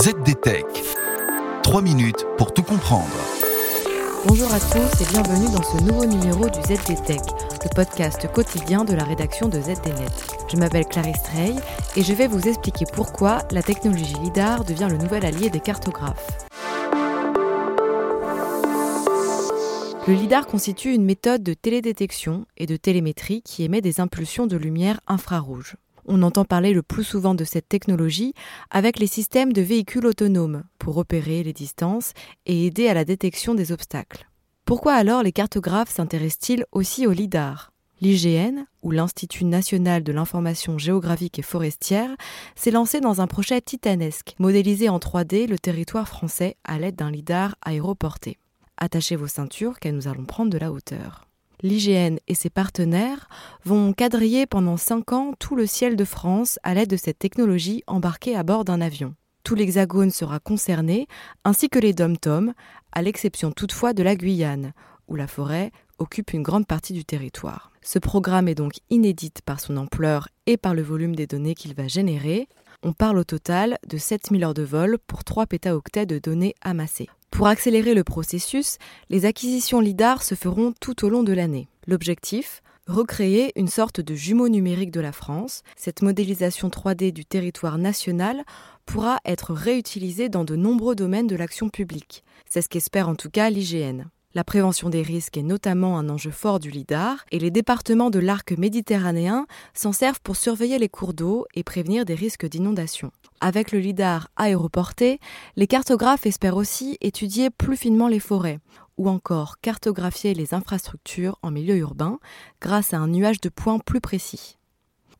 ZDTech. 3 minutes pour tout comprendre. Bonjour à tous et bienvenue dans ce nouveau numéro du ZDTech, le podcast quotidien de la rédaction de ZDNet. Je m'appelle Clarisse Trey et je vais vous expliquer pourquoi la technologie LIDAR devient le nouvel allié des cartographes. Le LIDAR constitue une méthode de télédétection et de télémétrie qui émet des impulsions de lumière infrarouge. On entend parler le plus souvent de cette technologie avec les systèmes de véhicules autonomes pour repérer les distances et aider à la détection des obstacles. Pourquoi alors les cartographes s'intéressent-ils aussi au LIDAR? L'IGN, ou l'Institut national de l'information géographique et forestière, s'est lancé dans un projet titanesque, modéliser en 3D le territoire français à l'aide d'un LIDAR aéroporté. Attachez vos ceintures car nous allons prendre de la hauteur. L'IGN et ses partenaires vont quadriller pendant 5 ans tout le ciel de France à l'aide de cette technologie embarquée à bord d'un avion. Tout l'hexagone sera concerné, ainsi que les dom-toms, à l'exception toutefois de la Guyane, où la forêt occupe une grande partie du territoire. Ce programme est donc inédit par son ampleur et par le volume des données qu'il va générer. On parle au total de 7000 heures de vol pour 3 pétaoctets de données amassées. Pour accélérer le processus, les acquisitions LIDAR se feront tout au long de l'année. L'objectif Recréer une sorte de jumeau numérique de la France. Cette modélisation 3D du territoire national pourra être réutilisée dans de nombreux domaines de l'action publique. C'est ce qu'espère en tout cas l'IGN. La prévention des risques est notamment un enjeu fort du LIDAR et les départements de l'arc méditerranéen s'en servent pour surveiller les cours d'eau et prévenir des risques d'inondation. Avec le LIDAR aéroporté, les cartographes espèrent aussi étudier plus finement les forêts ou encore cartographier les infrastructures en milieu urbain grâce à un nuage de points plus précis.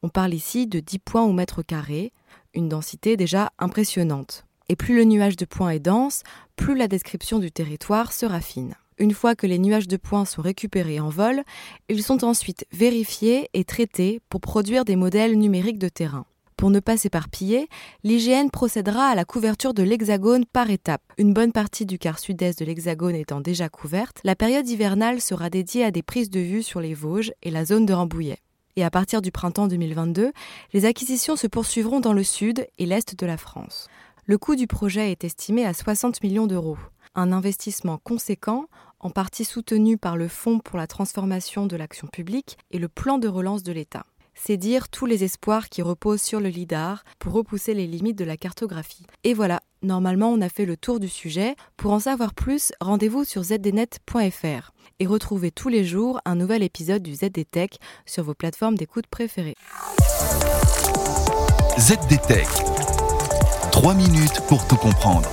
On parle ici de 10 points au mètre carré, une densité déjà impressionnante. Et plus le nuage de points est dense, plus la description du territoire sera fine. Une fois que les nuages de points sont récupérés en vol, ils sont ensuite vérifiés et traités pour produire des modèles numériques de terrain. Pour ne pas s'éparpiller, l'IGN procédera à la couverture de l'hexagone par étapes. Une bonne partie du quart sud-est de l'hexagone étant déjà couverte, la période hivernale sera dédiée à des prises de vue sur les Vosges et la zone de Rambouillet. Et à partir du printemps 2022, les acquisitions se poursuivront dans le sud et l'est de la France. Le coût du projet est estimé à 60 millions d'euros. Un investissement conséquent, en partie soutenu par le Fonds pour la transformation de l'action publique et le plan de relance de l'État c'est dire tous les espoirs qui reposent sur le LIDAR pour repousser les limites de la cartographie. Et voilà, normalement on a fait le tour du sujet. Pour en savoir plus, rendez-vous sur zdnet.fr et retrouvez tous les jours un nouvel épisode du ZDTech sur vos plateformes d'écoute préférées. ZDTech. 3 minutes pour tout comprendre.